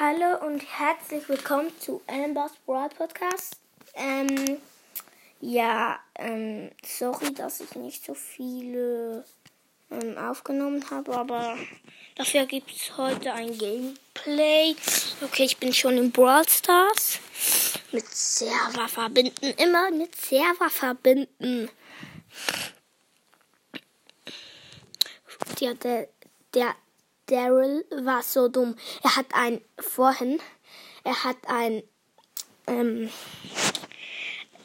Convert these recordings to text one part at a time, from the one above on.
Hallo und herzlich willkommen zu Amber's Broad Podcast. Ähm, ja, ähm, sorry, dass ich nicht so viele ähm, aufgenommen habe, aber dafür gibt es heute ein Gameplay. Okay, ich bin schon in Brawl Stars. Mit Server verbinden, immer mit Server verbinden. Ja, der, der Daryl war so dumm. Er hat ein vorhin, er hat ein, ähm,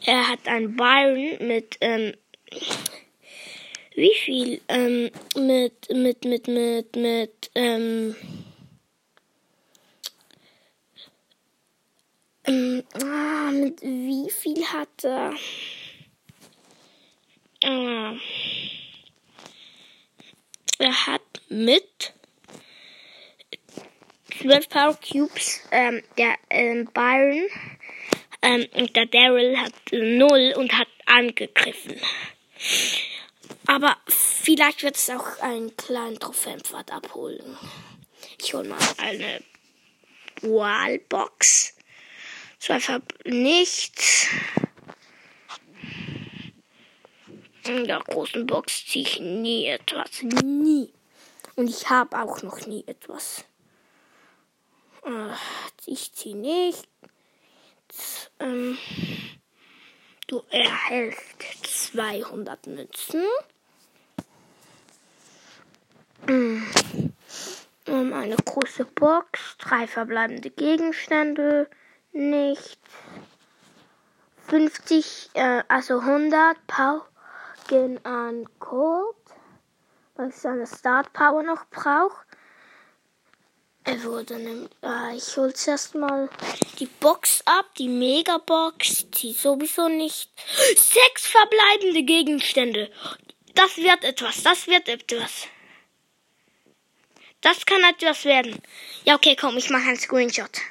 er hat ein Byron mit, ähm, wie viel, ähm, mit, mit, mit, mit, mit, ähm, ähm, ah, mit wie viel hat er? Ah, er hat mit 12 Power Cubes, ähm, der ähm, Byron ähm, und der Daryl hat 0 und hat angegriffen. Aber vielleicht wird es auch einen kleinen Trophäenpfad abholen. Ich hole mal eine Wallbox. So einfach nichts. In der großen Box ziehe ich nie etwas. Nie. Und ich habe auch noch nie etwas. Ich ziehe nicht. Ähm, du erhältst 200 Münzen. Um eine große Box, drei verbleibende Gegenstände, nicht 50, äh, also 100 Power gehen an Cold, weil ich seine Start Power noch brauche. Er wurde nämlich, äh, ich hol zuerst mal die Box ab, die Megabox, die sowieso nicht. Sechs verbleibende Gegenstände. Das wird etwas, das wird etwas. Das kann etwas werden. Ja, okay, komm, ich mache einen Screenshot.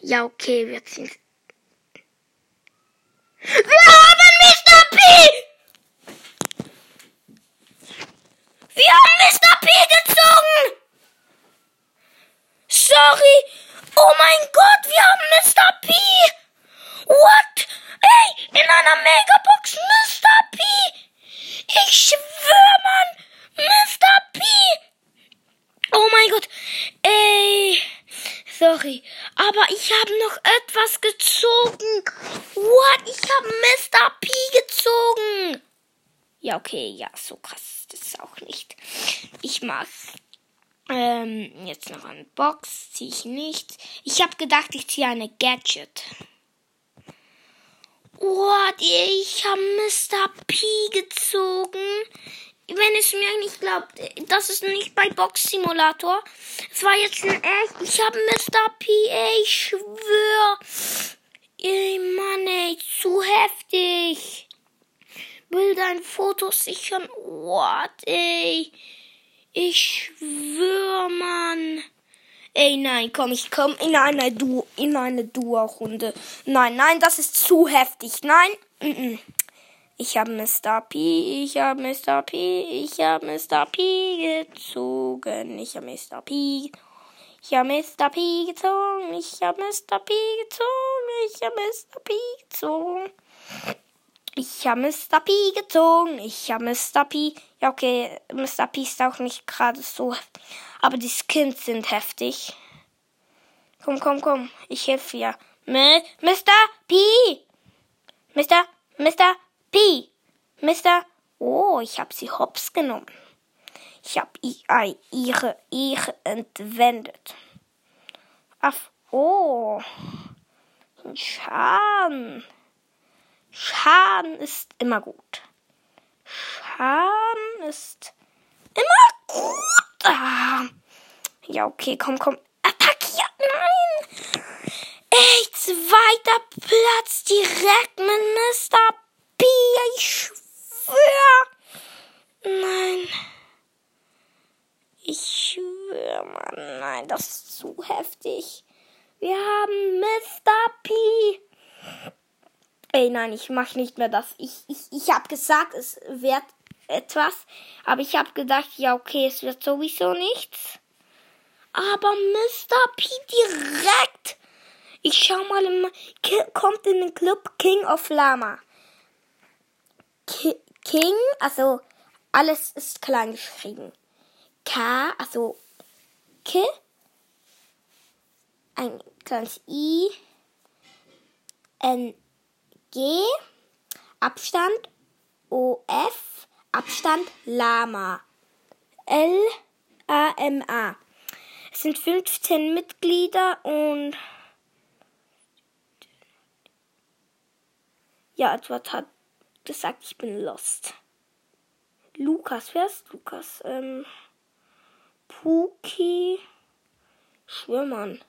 Ja, okay, wir ziehen. Wir haben Mr. P! Wir haben Mr. P gezogen! Sorry! Oh mein Gott, wir haben Mr. P! What? Ey, in einer Megabox Mr. P! Ich schwör, Mann! Mr. P! Oh mein Gott! Ey! Sorry, aber ich habe noch etwas gezogen. What? Ich habe Mr. P gezogen. Ja, okay, ja, so krass ist das auch nicht. Ich mag ähm, jetzt noch eine Box. Ziehe ich nicht. Ich habe gedacht, ich ziehe eine Gadget. What? Ich habe Mr. P gezogen. Wenn es mir nicht glaubt, das ist nicht bei Box Simulator. Es war jetzt ein echt. Ich habe Mr. P, ey, ich schwör. Ey, Mann, ey, zu heftig. Will dein Foto sichern. What, ey. Ich schwör, Mann. Ey, nein, komm, ich komm in eine Du in eine Duo-Runde. Nein, nein, das ist zu heftig. Nein. Mm -mm. Ich habe Mr. P, ich habe Mr. P, ich habe Mr. P gezogen. Ich habe Mr. P. Ich habe Mr. P gezogen. Ich habe Mr. P gezogen. Ich habe Mr. P gezogen. Ich habe Mr. P gezogen. Ich habe Mr. P. Ja, okay, Mr. P ist auch nicht gerade so. Aber die Skins sind heftig. Komm, komm, komm. Ich helfe. Mit Mr. P. Mr. Mr. P. Mr. Oh, ich habe sie hops genommen. Ich habe ihre Ehre entwendet. Ach, oh. Schaden. Schaden ist immer gut. Schaden ist immer gut. Ah. Ja, okay, komm, komm. Attackiert, nein. Ey, zweiter Platz direkt mit Mr. B. Ich schwör. Nein. Ich schwör, Mann, nein, das ist zu heftig. Wir haben Mr. P. Ey, nein, ich mach nicht mehr das. Ich, ich, ich hab gesagt, es wird etwas. Aber ich hab gedacht, ja, okay, es wird sowieso nichts. Aber Mr. P direkt. Ich schau mal, im, kommt in den Club King of Lama. Ki King, also alles ist klein geschrieben. K, also K, ein kleines I, N, G, Abstand, O, F, Abstand, Lama. L, A, M, A. Es sind 15 Mitglieder und ja, Edward hat gesagt, ich bin lost. Lukas, wer ist Lukas? Ähm, Puki Schwimmern.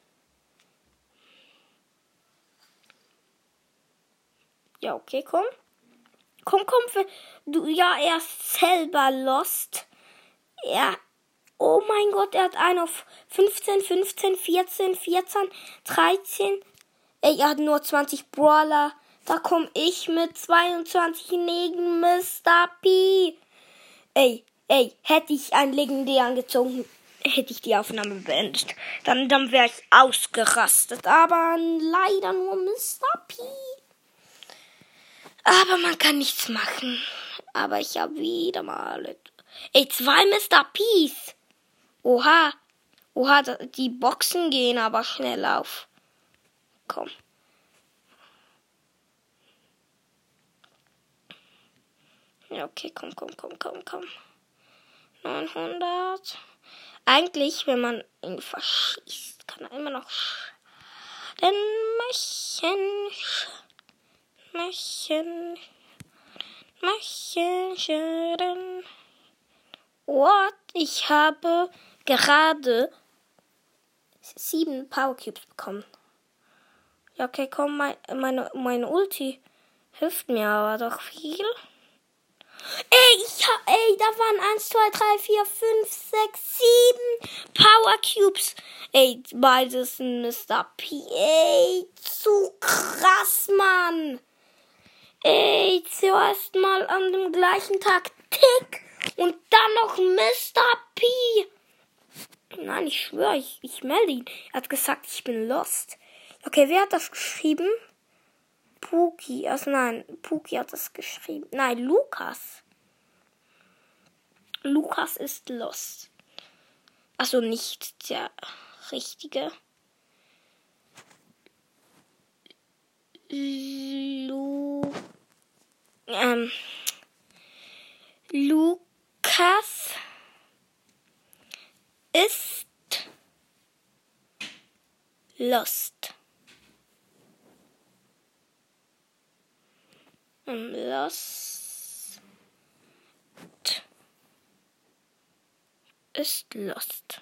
Ja, okay, komm. Komm, komm, du, ja, er ist selber lost. Er, oh mein Gott, er hat einen auf 15, 15, 14, 14, 13. Ey, er hat nur 20 Brawler. Da komm ich mit 22 neben Mr. P. Ey, ey, hätte ich einen legendären gezogen, hätte ich die Aufnahme beendet. Dann, dann wäre ich ausgerastet. Aber leider nur Mr. P. Aber man kann nichts machen. Aber ich habe wieder mal. Ey, zwei Mr. P's. Oha. Oha, die Boxen gehen aber schnell auf. Komm. Ja, okay, komm, komm, komm, komm, komm. 900. Eigentlich, wenn man ihn verschießt, kann er immer noch den Mächen, Mächen, Mächen. What? Ich habe gerade sieben Power Cubes bekommen. Ja, okay, komm, mein, meine, meine Ulti hilft mir aber doch viel. Ey, ich hab, ey, da waren 1, 2, 3, 4, 5, 6, 7 Power Cubes. Ey, beides ein Mr. P. Ey, zu krass, Mann. Ey, zuerst mal an dem gleichen Tag Tick und dann noch Mr. P. Nein, ich schwöre, ich, ich melde ihn. Er hat gesagt, ich bin lost. Okay, wer hat das geschrieben? Puki. Also nein, Puki hat das geschrieben. Nein, Lukas. Lukas ist lost. Also nicht der richtige. Lu ähm, Lukas ist lost. Lost ist lost.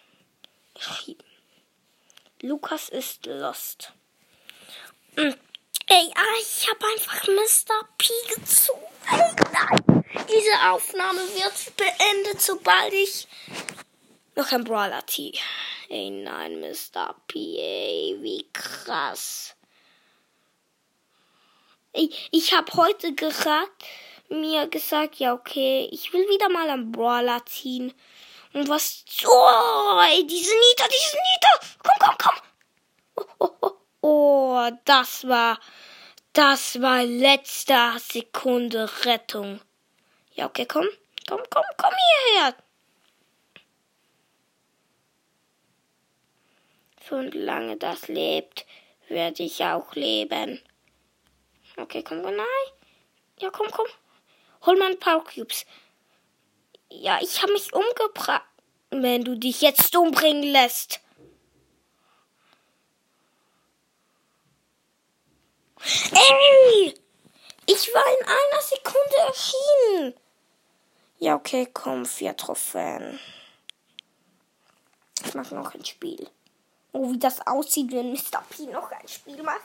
Lukas ist lost. Ey, ah, ich habe einfach Mr. P gezogen. Ey, nein. Diese Aufnahme wird beendet, sobald ich noch ein Brawler T. Ey, nein, Mr. P, ey, wie krass. Ich, ich habe heute gerade mir gesagt, ja, okay, ich will wieder mal einen Brawler ziehen. Und was. Oh, ey, diese Nita, diese Nita! Komm, komm, komm! Oh, oh, oh, oh, das war. Das war letzter Sekunde Rettung. Ja, okay, komm. Komm, komm, komm hierher. Solange das lebt, werde ich auch leben. Okay, komm, nein. Ja, komm, komm. Hol mal ein paar Cubes. Ja, ich habe mich umgebracht. Wenn du dich jetzt umbringen lässt. Ey! Ich war in einer Sekunde erschienen. Ja, okay, komm, vier Trophäen. Ich mache noch ein Spiel. Oh, wie das aussieht, wenn Mr. P noch ein Spiel macht.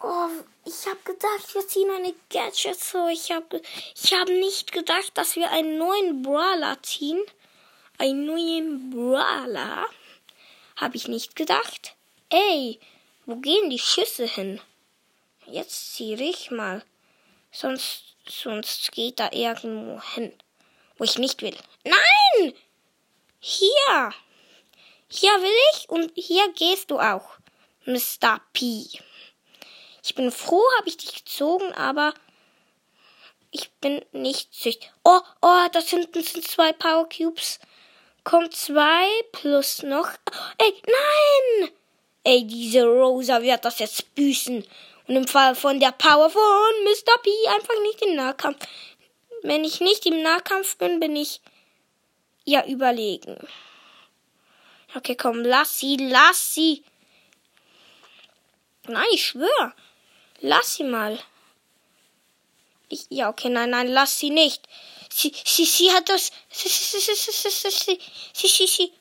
Oh, ich habe gedacht, wir ziehen eine Gadget so. Ich habe ich hab nicht gedacht, dass wir einen neuen Brawler ziehen. Einen neuen Brawler. Habe ich nicht gedacht. Ey, wo gehen die Schüsse hin? Jetzt ziehe ich mal. Sonst, sonst geht da irgendwo hin, wo ich nicht will. Nein! Hier! Hier will ich und hier gehst du auch, Mr. P. Ich bin froh, habe ich dich gezogen, aber ich bin nicht süchtig. Oh, oh, da hinten sind zwei Power Cubes. Kommt zwei plus noch. Ey, nein! Ey, diese Rosa wird das jetzt büßen. Und im Fall von der Power von Mr. P einfach nicht im Nahkampf. Wenn ich nicht im Nahkampf bin, bin ich ja überlegen. Okay, komm, lass sie, lass sie. Nein, ich schwör. Lass sie mal. Ich, ja, okay, nein, nein, lass sie nicht. Sie, sie, sie hat das, sie, sie, sie, sie, sie, sie, sie, sie, sie,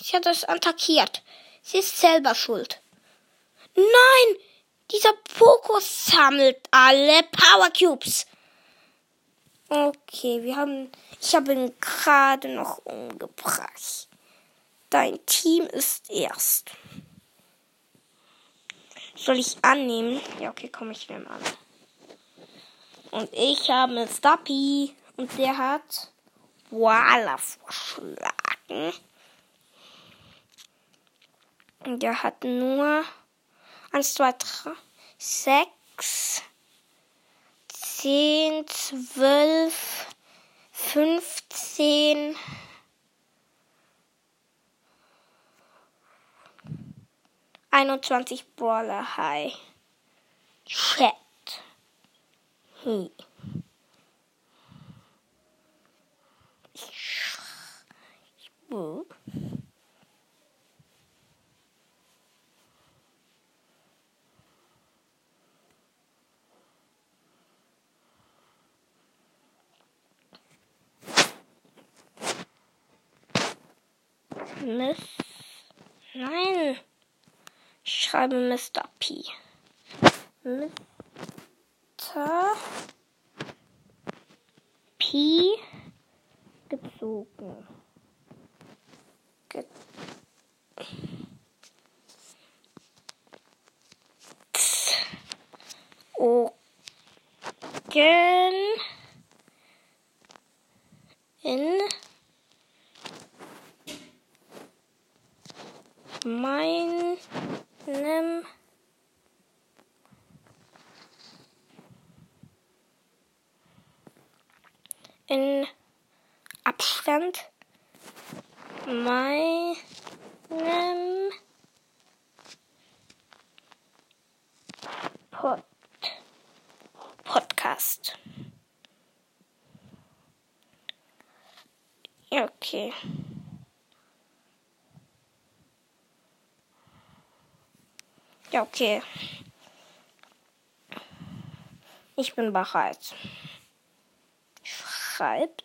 sie hat das attackiert. Sie ist selber schuld. Nein, dieser Pokus sammelt alle Power Cubes. Okay, wir haben, ich habe ihn gerade noch umgebracht. Dein Team ist erst. Soll ich annehmen? Ja, okay, komm, ich nehme an. Und ich habe einen Stuppy. Und der hat Wala verschlagen. Der hat nur 1, 2, 3, 6, 10, 12, 15, einundzwanzig Brawler High. Chat. Hm. Miss. Nein. Ich schreibe Mr. P. Mr. P. gezogen. Ge Ogen in meinem in Abstand meinem Pod Podcast. Okay. Ja, okay. Ich bin bereit. Schreibt.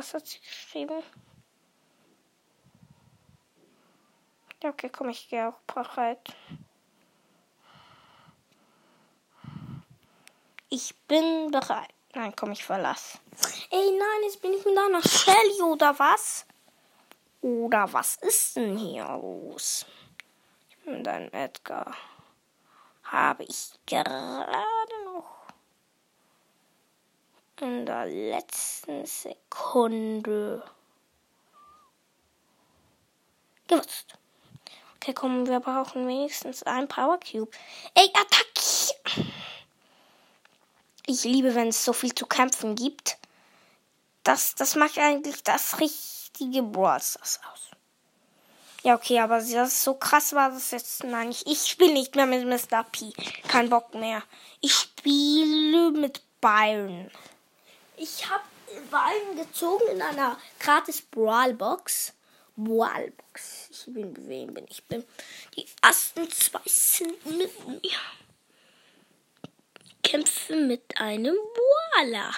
Was hat sie geschrieben? Ja, okay, komm, ich gehe auch bereit. Ich bin bereit. Nein, komm, ich verlass. Ey, nein, jetzt bin ich mit einer Shelly oder was? Oder was ist denn hier los? Ich bin einem Edgar. Habe ich gerade in der letzten Sekunde gewusst. Okay, komm, wir brauchen wenigstens ein Power Cube. Ey, attackier! Ich liebe, wenn es so viel zu kämpfen gibt. Das, das macht eigentlich das richtige Brawl Stars aus. Ja, okay, aber das so krass war das jetzt. Nein, ich, ich spiele nicht mehr mit Mr. P. Kein Bock mehr. Ich spiele mit Byron. Ich habe Byron gezogen in einer gratis Brawl Box. Brawl Box. Ich bin, wem bin ich? bin. Die ersten zwei sind mit mir kämpfe mit einem Voila.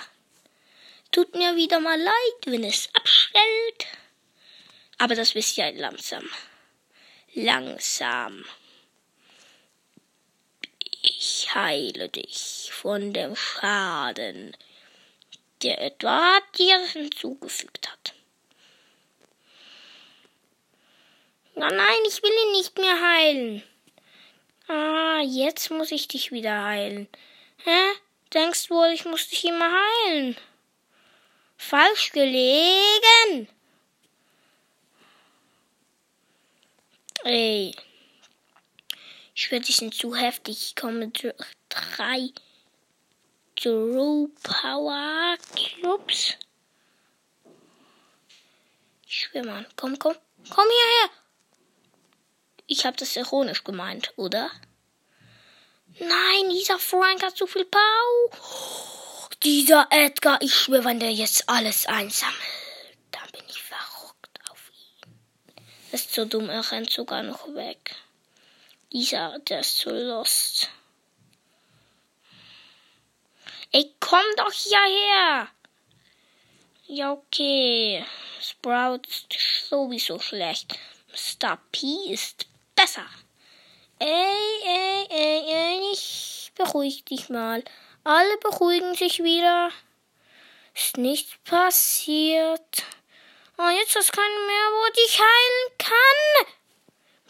Tut mir wieder mal leid, wenn es abstellt. Aber das wisst ihr langsam. Langsam. Ich heile dich von dem Schaden, der Edward dir hinzugefügt hat. Nein, nein, ich will ihn nicht mehr heilen. Ah, jetzt muss ich dich wieder heilen. Hä? Denkst wohl, ich muss dich immer heilen? Falsch gelegen. Ey. Ich werde die sind zu heftig. Ich komme durch drei True Power Clubs. Ich schwöre mal. Komm, komm. Komm hierher. Ich habe das ironisch gemeint, oder? Nein, dieser Frank hat zu viel Pau. Dieser Edgar, ich schwöre, wenn der jetzt alles einsammelt, dann bin ich verrückt auf ihn. ist so dumm, er rennt sogar noch weg. Dieser, der ist so lost. Ey, komm doch hierher! Ja, okay. Sprout ist sowieso schlecht. Mr. P ist besser. Ey, ey, ey, ey, ich beruhig dich mal. Alle beruhigen sich wieder. Ist nichts passiert. Oh, jetzt ist keiner mehr, wo ich heilen kann.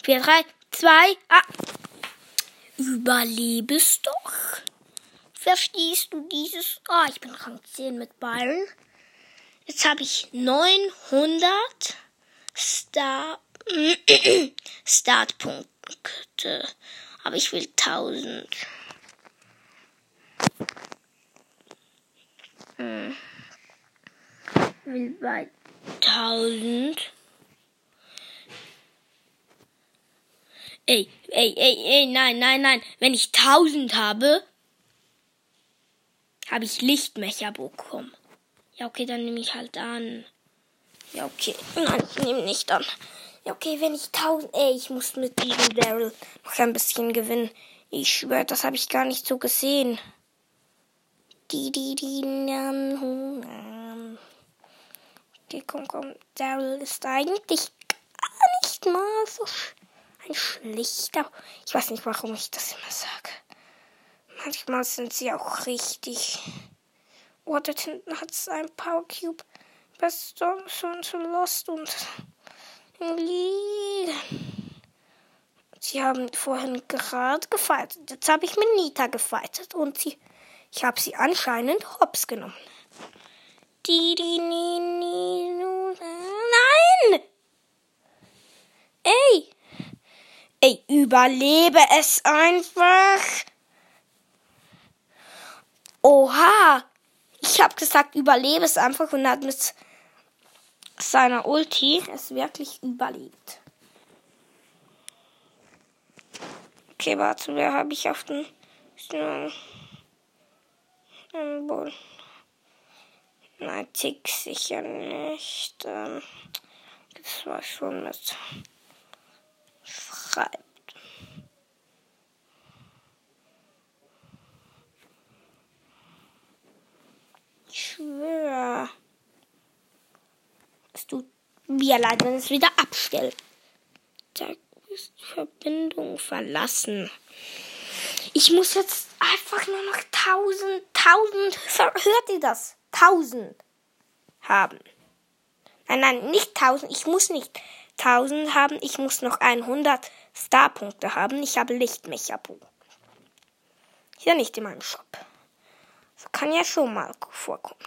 Vier, drei, zwei, ah. Überlebst doch. Verstehst du dieses? Ah, oh, ich bin Rang 10 mit Byron. Jetzt habe ich 900 Star Startpunkte. Aber ich will 1000. Hm. Will bei 1000. Ey, ey, ey, ey, nein, nein, nein. Wenn ich 1000 habe, habe ich Lichtmecher bekommen. Ja, okay, dann nehme ich halt an. Ja, okay. Nein, ich nehme nicht an. Ja, okay, wenn ich 1000. Ey, ich muss mit diesem Daryl noch ein bisschen gewinnen. Ich schwöre, das habe ich gar nicht so gesehen. Die, die, die, nan, Okay, komm, komm. Daryl ist eigentlich gar nicht mal so ein schlichter. Ich weiß nicht, warum ich das immer sage. Manchmal sind sie auch richtig. Oh, dort hinten hat es ein Power Cube. Best schon zu Lost und liegen. Sie haben vorhin gerade gefightet. Jetzt habe ich mit Nita gefightet und sie, ich habe sie anscheinend hops genommen. Die, die, ni, ni, nu, nein! Ey! Ey, überlebe es einfach! Oha! Ich habe gesagt, überlebe es einfach und hat mit seiner Ulti es wirklich überlebt. Okay, warte, wer habe ich auf den Symbol? Nein, Tick sicher nicht. Ähm, das war schon mit Schreibt. Schwöre. Es tut mir leid, wenn es wieder abstellt. Da ist die Verbindung verlassen. Ich muss jetzt einfach nur noch tausend, tausend, hört ihr das? Tausend haben. Nein, nein, nicht tausend. Ich muss nicht tausend haben. Ich muss noch 100 Starpunkte haben. Ich habe Lichtmechapunkte. Hier nicht in meinem Shop. Kann ja schon mal vorkommen.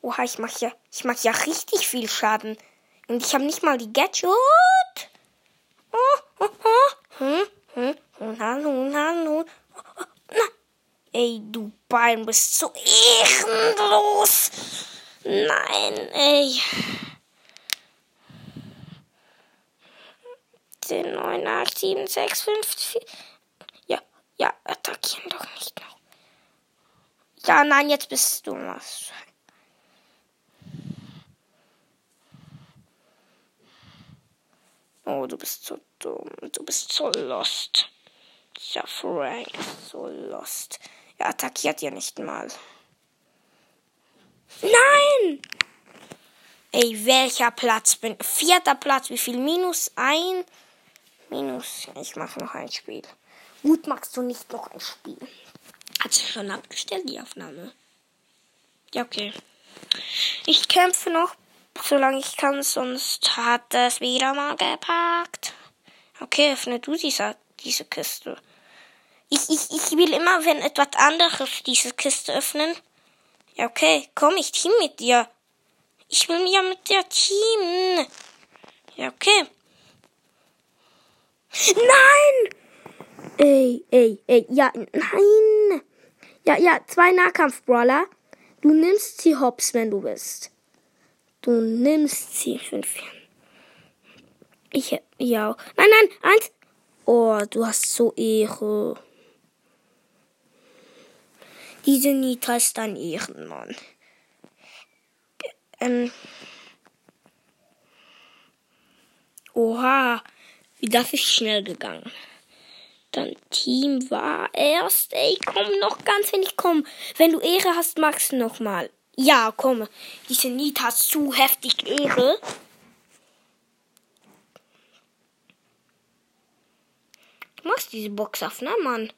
Oha, ich mach ja, ich mach ja richtig viel Schaden. Und ich habe nicht mal die Gadget. Oh, oh, oh. Hm, hm, hm, hallo, hallo. Na. Ey, du Bein bist so ehrenlos. Nein, ey. 10, 9, 8, 7, 6, 5, 4. Ja, ja, attackieren doch nicht noch. Ja, nein, jetzt bist du was. Oh, du bist so dumm. Du bist so lost. Ja, Frank so lost. Er attackiert ja nicht mal. Nein! Ey, welcher Platz bin? Vierter Platz. Wie viel? Minus ein? Minus. Ich mache noch ein Spiel. Gut, magst du nicht noch ein Spiel? Hat sie schon abgestellt, die Aufnahme? Ja, okay. Ich kämpfe noch, solange ich kann, sonst hat es wieder mal gepackt. Okay, öffne du diese, diese Kiste. Ich, ich, ich will immer, wenn etwas anderes diese Kiste öffnen. Ja, okay, komm, ich team mit dir. Ich will ja mit der Team. Ja, okay. Nein! Ey, ey, ey, ja, nein! Ja, ja, zwei Nahkampf-Brawler. Du nimmst sie hops, wenn du bist. Du nimmst sie fünf. Ich, ja. Nein, nein, eins. Oh, du hast so Ehre. Diese Nita ist ein Ehrenmann. Ähm. Oha, wie das ist schnell gegangen. Dann Team war erst. Ey, komm, noch ganz wenig, komm. Wenn du Ehre hast, magst du noch mal. Ja, komm. Diese Nita hat zu heftig Ehre. Du machst diese Box auf, ne, Mann?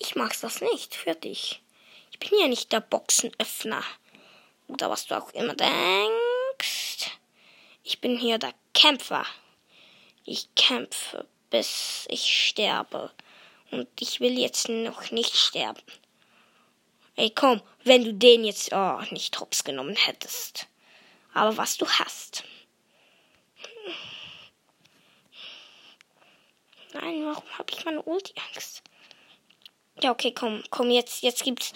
Ich mag's das nicht. Für dich. Ich bin ja nicht der Boxenöffner. Oder was du auch immer denkst. Ich bin hier der Kämpfer. Ich kämpfe, bis ich sterbe. Und ich will jetzt noch nicht sterben. Ey, komm, wenn du den jetzt oh, nicht hops genommen hättest. Aber was du hast. Nein, warum habe ich meine Ulti-Angst? Ja, okay, komm, komm, jetzt, jetzt gibt's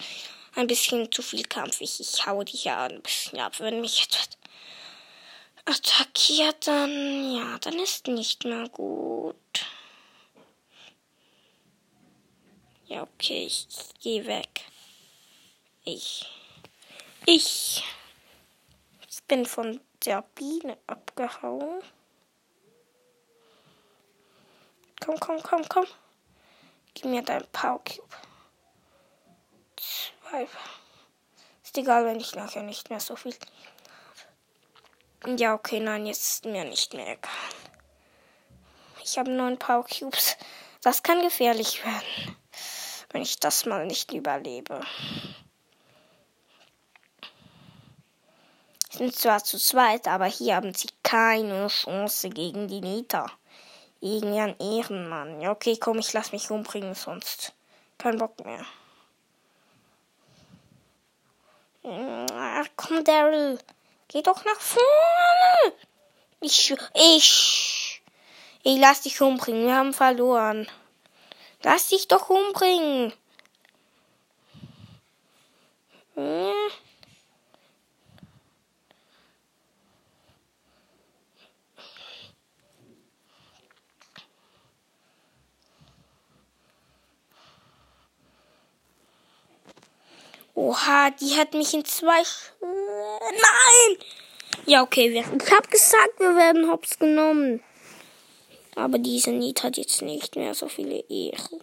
ein bisschen zu viel Kampf. Ich, ich hau dich ja ein bisschen ab, wenn mich etwas attackiert, dann ja, dann ist nicht mehr gut. Ja, okay, ich, ich gehe weg. Ich. Ich bin von der Biene abgehauen. Komm, komm, komm, komm. Gib mir dein Power Cube. Zwei. Ist egal, wenn ich nachher nicht mehr so viel ja, okay, nein, jetzt ist mir nicht mehr egal. Ich habe neun Power Cubes. Das kann gefährlich werden, wenn ich das mal nicht überlebe. sind zwar zu zweit, aber hier haben sie keine Chance gegen die Nita. Irgendwie ein Ehrenmann. Ja, okay, komm, ich lass mich umbringen, sonst kein Bock mehr. Ach, komm, Daryl. Geh doch nach vorne. Ich, ich, ich lass dich umbringen. Wir haben verloren. Lass dich doch umbringen. Ja. Oha, die hat mich in zwei. Sch Nein! Ja, okay, wir, ich hab gesagt, wir werden hops genommen. Aber diese Niet hat jetzt nicht mehr so viele Ehre.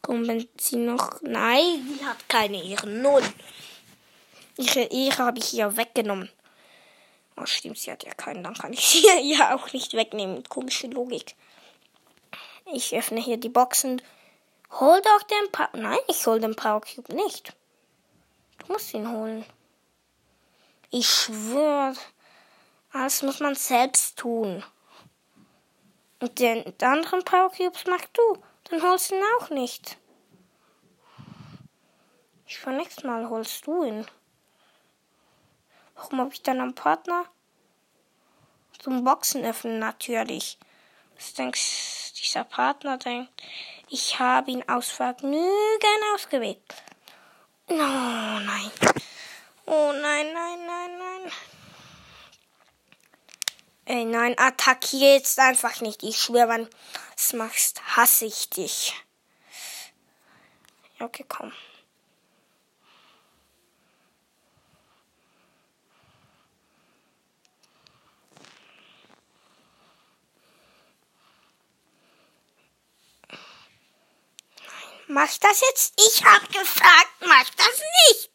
Komm, wenn sie noch. Nein, sie hat keine Ehre. Null. Ihre Ehre habe ich ihr weggenommen. Oh, stimmt, sie hat ja keinen. Dann kann ich sie ja auch nicht wegnehmen. Komische Logik. Ich öffne hier die Boxen. Hol doch den Power. Nein, ich hol den Power Cube nicht. Du musst ihn holen. Ich schwöre, das muss man selbst tun. Und den anderen Power Cubes machst du. Dann holst du ihn auch nicht. Ich für nächstes Mal holst du ihn. Warum habe ich dann einen Partner? Zum Boxen öffnen natürlich. Was denkst dieser Partner denkt? Ich habe ihn aus Vergnügen ausgewählt. Oh nein. Oh nein, nein, nein, nein. Ey, nein, attackier jetzt einfach nicht. Ich schwöre, wenn du es machst, hasse ich dich. Okay, komm. Mach das jetzt? Ich hab gefragt, mach das nicht.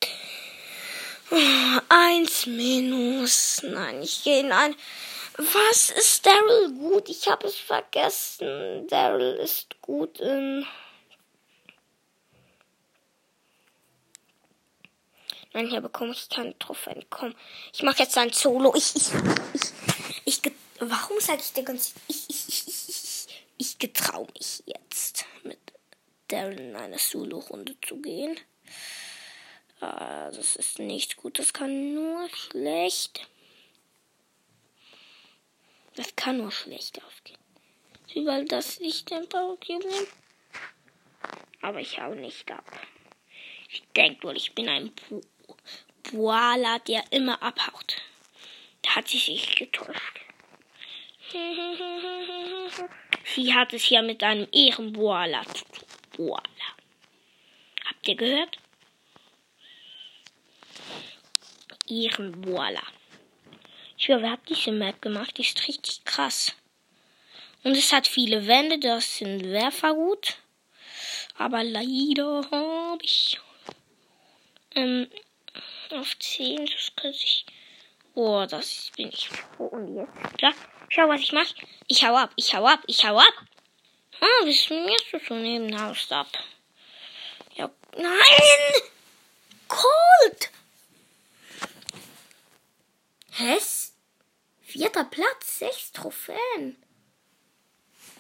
Eins minus. Nein, ich gehe in ein. Was ist Daryl gut? Ich habe es vergessen. Daryl ist gut in. Nein, hier bekomme ich keine Trophäen. Komm, ich mache jetzt ein Solo. Ich, ich, ich, ich, warum sage ich dir ganz, ich, ich, ich, ich, ich, getraue mich mit Daryl in eine Solo-Runde zu gehen. Ah, das ist nicht gut. Das kann nur schlecht. Das kann nur schlecht ausgehen. Überall das Licht ein Power. Aber ich hau nicht ab. Ich denke wohl, ich bin ein Boala, der immer abhaut. Da hat sie sich getäuscht. Sie hat es ja mit einem Ehrenboala zu tun. Boala. Habt ihr gehört? Ehrenboala. Ich glaube, hat diese Map gemacht? Die ist richtig krass. Und es hat viele Wände, das sind Werfer gut. Aber leider habe ich ähm, auf 10, das könnte ich. Oh, das bin ich froh. Und jetzt? Ja, schau, was ich mache. Ich hau ab, ich hau ab, ich hau ab. Ah, was schmierst du so neben Haus ab? Ja, nein! Cold! Hess? Vierter Platz, sechs Trophäen.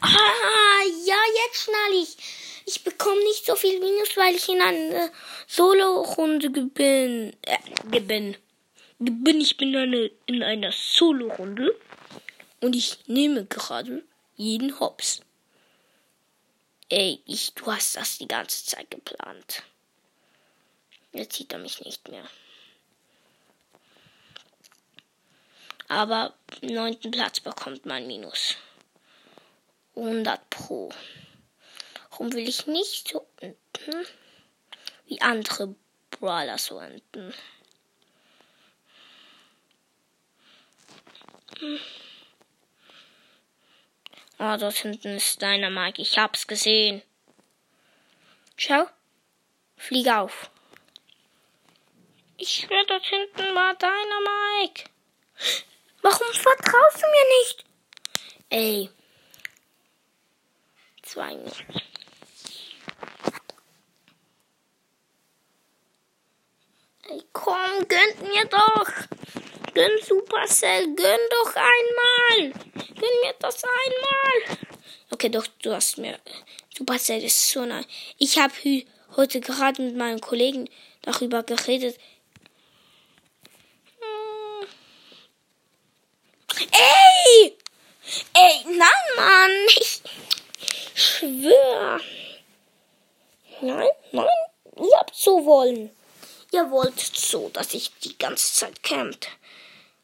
Ah, ja, jetzt schnall ich. Ich bekomme nicht so viel Minus, weil ich in einer Solo-Runde bin. Äh, bin. bin. Ich bin eine, in einer Solo-Runde. Und ich nehme gerade jeden Hops. Ey, ich, du hast das die ganze Zeit geplant. Jetzt sieht er mich nicht mehr. Aber neunten Platz bekommt man Minus. 100 Pro. Warum will ich nicht so unten wie andere Brawler so unten? Hm. Oh, dort hinten ist deiner Mike. Ich hab's gesehen. Schau. Flieg auf. Ich schwör, dort hinten war deiner Mike. Warum vertraust du mir nicht? Ey, zwei Minuten. Ey, komm, gönnt mir doch. Gönn Supercell, gönn doch einmal. Gönn mir das einmal. Okay, doch, du hast mir. Supercell ist so nice. Ich habe heute gerade mit meinem Kollegen darüber geredet. Hm. Ey! Ey, nein, Mann. Ich, schwör. Nein, nein, ihr habt so wollen. Ihr wollt so, dass ich die ganze Zeit campt.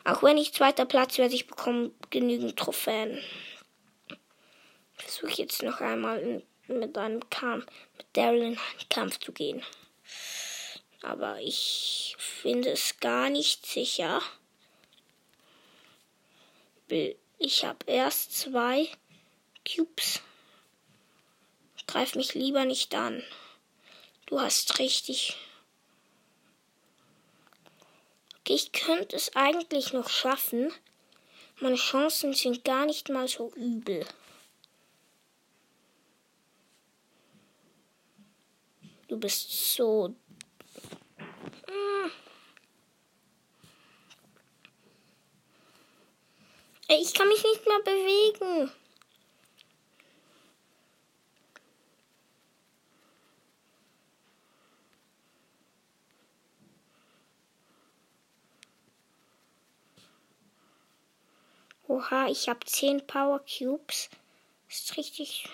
Auch wenn ich zweiter Platz werde, ich bekomme genügend Trophäen. Versuche jetzt noch einmal mit einem Kampf, mit Daryl in einen Kampf zu gehen. Aber ich finde es gar nicht sicher. Ich habe erst zwei Cubes. Greif mich lieber nicht an. Du hast richtig. Okay, ich könnte es eigentlich noch schaffen. Meine Chancen sind gar nicht mal so übel. Du bist so. Hm. Ich kann mich nicht mehr bewegen. Oha, ich habe 10 Power Cubes. Ist richtig.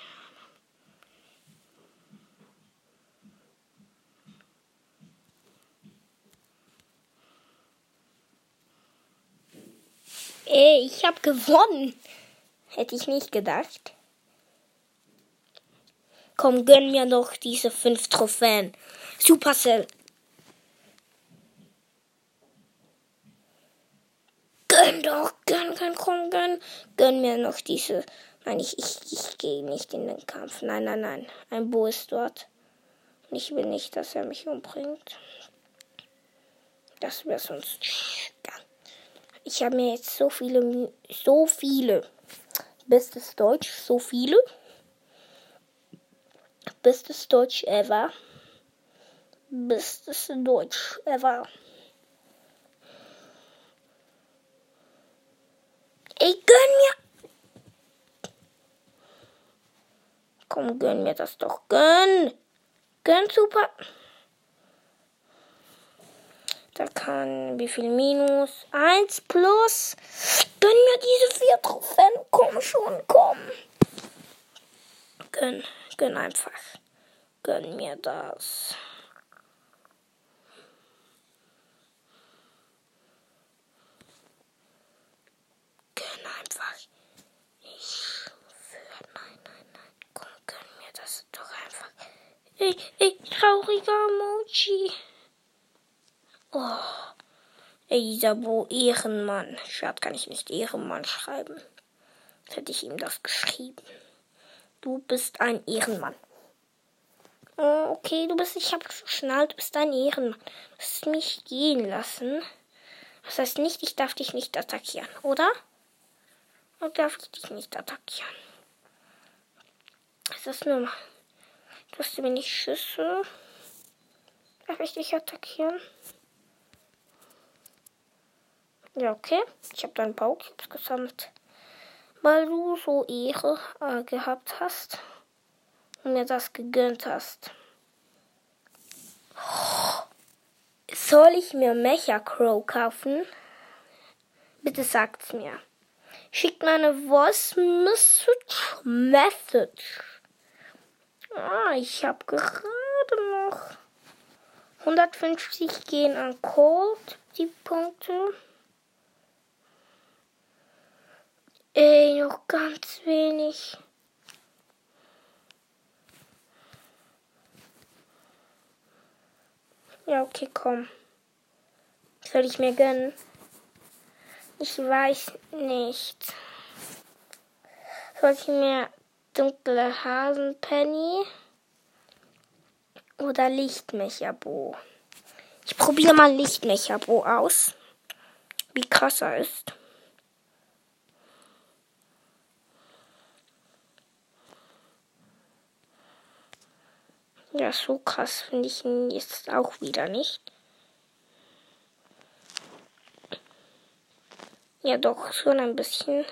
Ey, ich habe gewonnen. Hätte ich nicht gedacht. Komm, gönn mir doch diese fünf Trophäen. Supercell. Gönn doch, gönn, gönn, komm, gönn. Gönn mir noch diese. Nein, ich, ich, ich gehe nicht in den Kampf. Nein, nein, nein. Ein Bo ist dort. Und ich will nicht, dass er mich umbringt. Das wäre sonst. Ich habe mir jetzt so viele, so viele. Bestes Deutsch, so viele. Bestes Deutsch ever. Bestes Deutsch ever. Ey, gönn mir. Komm, gönn mir das doch. Gönn. Gönn super. Da kann wie viel minus? 1 plus. Gönn mir diese vier Trophäen. Komm schon, komm. Gönn, gönn einfach. Gönn mir das. Gönn einfach. Ich schwöre, nein, nein, nein. Komm, gönn mir das doch einfach. Ey, ey, trauriger Emoji. Oh. Ey, Isabo, Ehrenmann. Schade, kann ich nicht Ehrenmann schreiben. Jetzt hätte ich ihm das geschrieben. Du bist ein Ehrenmann. Oh, okay, du bist, ich habe geschnallt, du bist ein Ehrenmann. Du musst mich gehen lassen. Das heißt nicht, ich darf dich nicht attackieren, oder? Darf ich dich nicht attackieren? Ist das nur mal. Du hast mir nicht Schüsse. Darf ich dich attackieren? Ja, okay. Ich habe deinen Baukrebs gesammelt. Weil du so Ehre äh, gehabt hast und mir das gegönnt hast. Soll ich mir Mecha Crow kaufen? Bitte sagt's mir. Schickt meine Voice Message. Message. Ah, ich habe gerade noch 150 gehen an Cold, die Punkte. Ey, noch ganz wenig. Ja, okay, komm. Soll ich mir gönnen? Ich weiß nicht. Soll ich mir dunkle Hasenpenny oder Lichtmechabo? Ich probiere mal Lichtmechabo aus. Wie krass er ist. Ja, so krass finde ich ihn jetzt auch wieder nicht. Ja, doch, schon ein bisschen.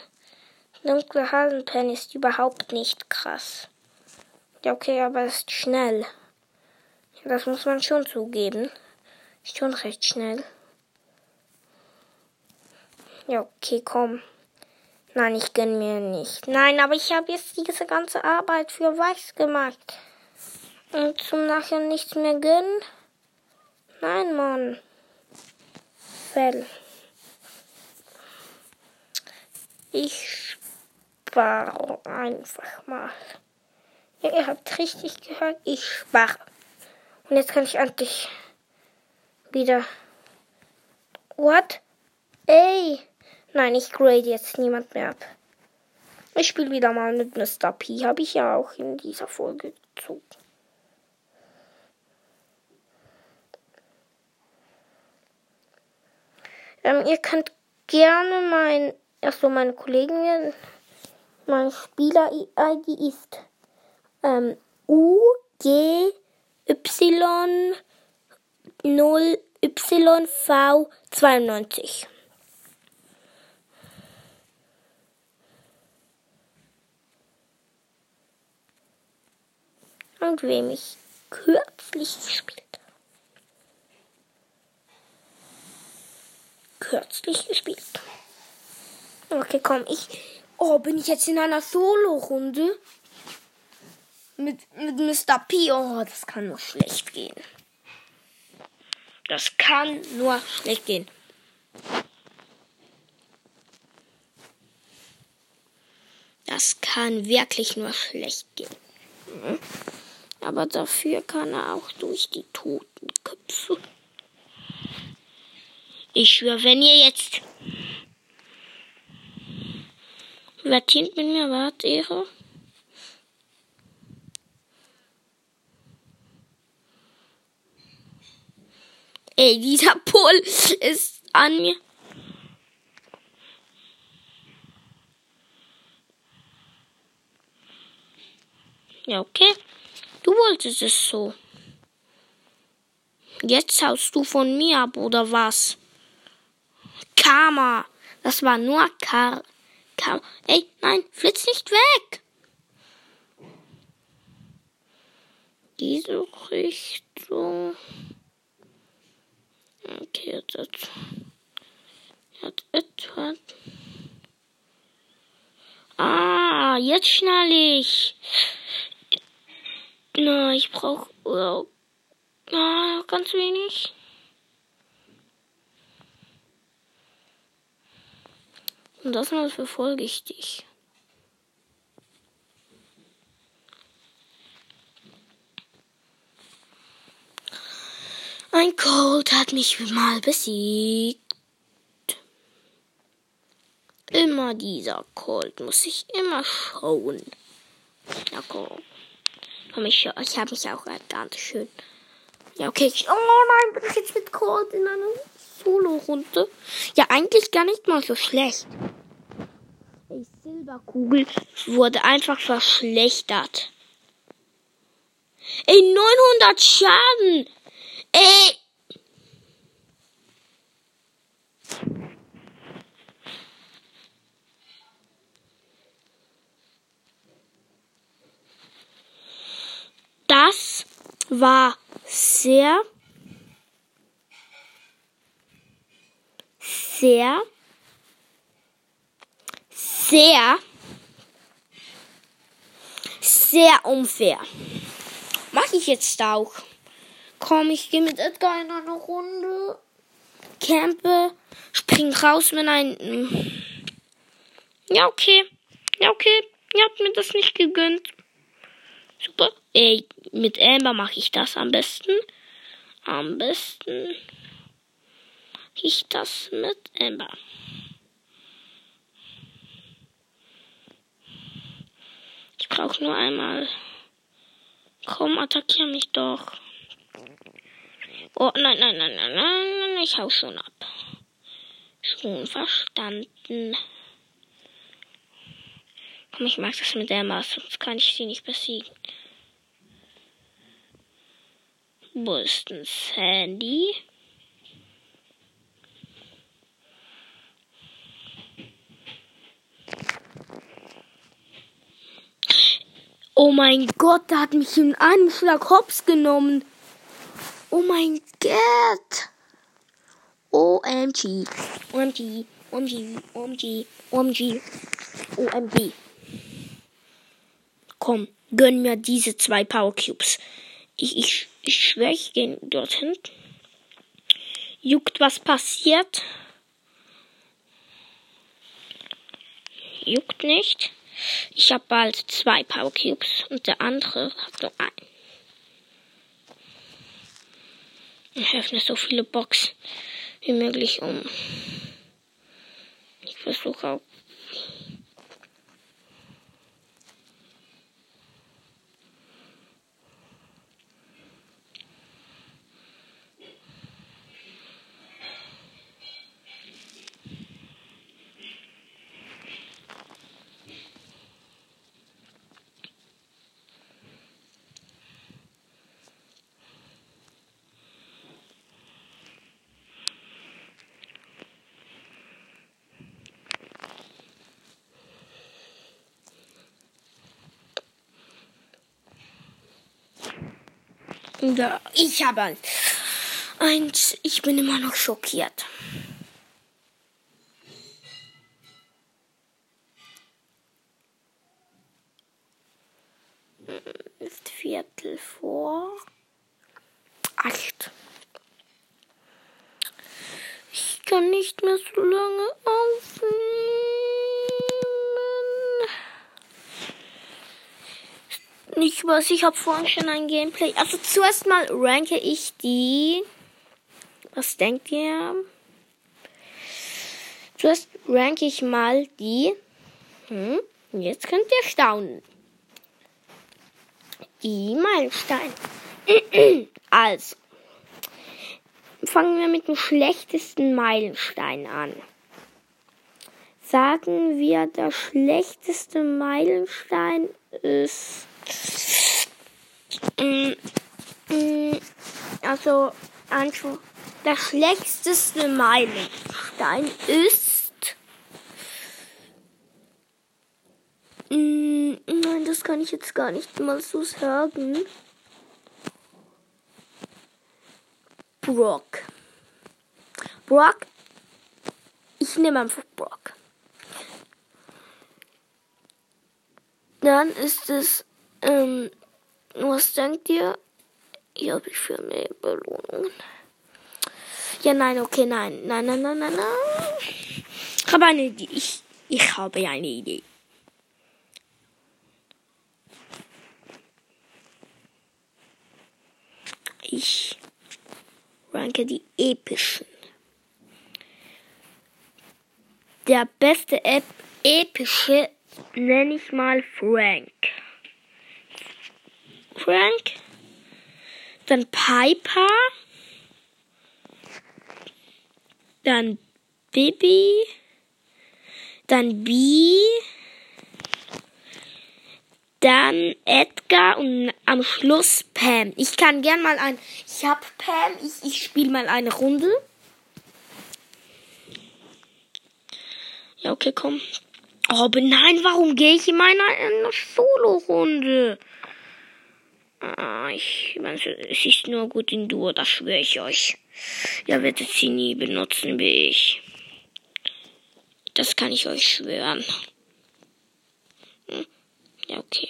Dunkle Hasenpen ist überhaupt nicht krass. Ja, okay, aber ist schnell. Das muss man schon zugeben. Ist schon recht schnell. Ja, okay, komm. Nein, ich gönn mir nicht. Nein, aber ich habe jetzt diese ganze Arbeit für Weiß gemacht. Und zum Nachher nichts mehr gönnen? Nein, Mann. Fell. Ich spare einfach mal. Ja, ihr habt richtig gehört, ich spare. Und jetzt kann ich endlich wieder. What? Ey! Nein, ich grade jetzt niemand mehr ab. Ich spiele wieder mal mit Mr. P. Habe ich ja auch in dieser Folge gezogen. Ähm, ihr könnt gerne mein, achso, meine Kollegen, mein Spieler-ID ist ähm, U, G, Y, 0, Y, V, 92. Und wem ich kürzlich gespielt kürzlich gespielt. Okay, komm, ich. Oh, bin ich jetzt in einer Solo-Runde? Mit, mit Mr. P. Oh, das kann nur schlecht gehen. Das kann nur schlecht gehen. Das kann wirklich nur schlecht gehen. Aber dafür kann er auch durch die Totenköpfe. Ich schwöre, wenn ihr jetzt. Wer teamt mit mir? Wart, Ehre? Ey, dieser Pol ist an mir. Ja, okay. Du wolltest es so. Jetzt haust du von mir ab, oder was? Karma. Das war nur Kar. Kar Ey, nein, flitz nicht weg. Diese Richtung. Okay, jetzt. jetzt. Jetzt etwas. Ah, jetzt schnall ich. Na, ich brauche oh, ah, ganz wenig. Und das mal verfolge ich dich. Ein Cold hat mich mal besiegt. Immer dieser Cold muss ich immer schauen. Ja, komm. komm ich ich habe mich auch ganz schön. Ja, okay. Ich, oh nein, bin ich jetzt mit Cold in einer Solo-Runde? Ja, eigentlich gar nicht mal so schlecht. Die Silberkugel wurde einfach verschlechtert. Ey, 900 Schaden! Ey! Das war sehr, sehr, sehr, sehr unfair. Mach ich jetzt auch. Komm, ich gehe mit Edgar in eine Runde. Campe. Spring raus, wenn ein. Ja, okay. Ja, okay. Ihr habt mir das nicht gegönnt. Super. Ey, mit Amber mache ich das am besten. Am besten ich das mit Amber. Ich brauche nur einmal. Komm, attackier mich doch. Oh, nein, nein, nein, nein, nein, ich hau schon ab. Schon verstanden. Komm, ich mag das mit der Maus, sonst kann ich sie nicht besiegen. Wo ist denn Sandy? Oh mein Gott, der hat mich in einem Schlag hops genommen. Oh mein Gott. OMG. OMG. OMG. OMG. OMG. OMG. Komm, gönn mir diese zwei Power Cubes. Ich, ich, ich schwöre, ich gehe dorthin. Juckt, was passiert. Juckt nicht. Ich habe bald zwei Power Cubes und der andere hat nur einen. Ich öffne so viele Boxen wie möglich um. Ich versuche auch Ich habe eins. Ich bin immer noch schockiert. Ist Viertel vor acht. Ich kann nicht mehr so lange aufnehmen. Was. Ich habe vorhin schon ein Gameplay. Also zuerst mal ranke ich die. Was denkt ihr? Zuerst ranke ich mal die. Hm, jetzt könnt ihr staunen. Die Meilensteine. also. Fangen wir mit dem schlechtesten Meilenstein an. Sagen wir, der schlechteste Meilenstein ist also, einfach der schlechteste Meilenstein ist. Mm, nein, das kann ich jetzt gar nicht mal so sagen. Brock. Brock. Ich nehme einfach Brock. Dann ist es, ähm, was denkt ihr? Hier habe ich für eine Belohnung. Ja, nein, okay, nein. Nein, nein, nein, nein, nein. Ich habe eine Idee. Ich, ich habe eine Idee. Ich ranke die epischen. Der beste Ep epische nenne ich mal Frank. Frank. Dann Piper. Dann Bibi. Dann Bee. Dann Edgar und am Schluss Pam. Ich kann gern mal ein. Ich hab Pam. Ich, ich spiele mal eine Runde. Ja, okay, komm. Oh, nein, warum gehe ich in meiner Solo-Runde? Ah, ich meine, es ist nur gut in Duo, das schwöre ich euch. Ihr werdet sie nie benutzen wie ich. Das kann ich euch schwören. Hm? Ja, okay.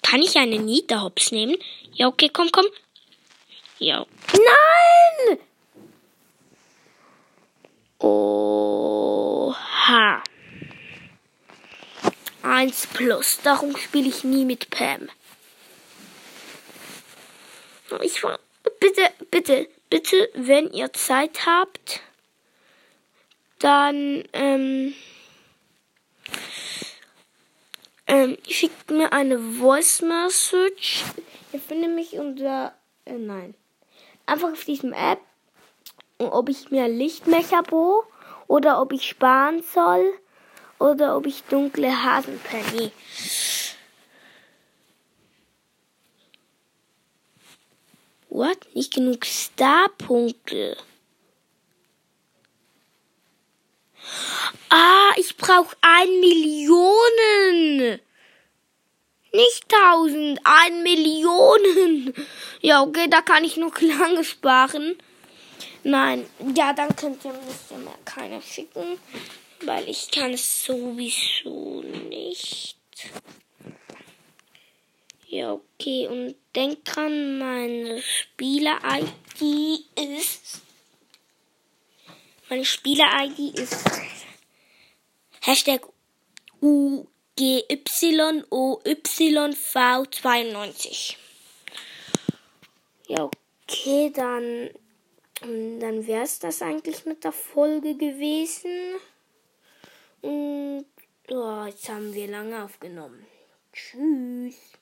Kann ich eine Niederhops nehmen? Ja, okay, komm, komm. Ja. Nein! Oha. Eins plus. Darum spiele ich nie mit Pam. Ich war. Bitte, bitte, bitte, wenn ihr Zeit habt, dann ähm, ähm, schickt mir eine Voice Message. Ihr findet mich unter. Äh, nein einfach auf diesem App, ob ich mir Lichtmecherbo oder ob ich sparen soll oder ob ich dunkle Hasenpenny. What? Nicht genug Starpunkte. Ah, ich brauche ein Millionen. Nicht tausend, ein Millionen. Ja, okay, da kann ich noch lange sparen. Nein, ja, dann könnt ihr mir keine schicken, weil ich kann es sowieso nicht. Ja, okay, und denkt dran, meine Spieler-ID ist. Meine Spieler-ID ist Hashtag U GYOYV92. Ja, okay, dann, dann wäre es das eigentlich mit der Folge gewesen. Und oh, jetzt haben wir lange aufgenommen. Tschüss.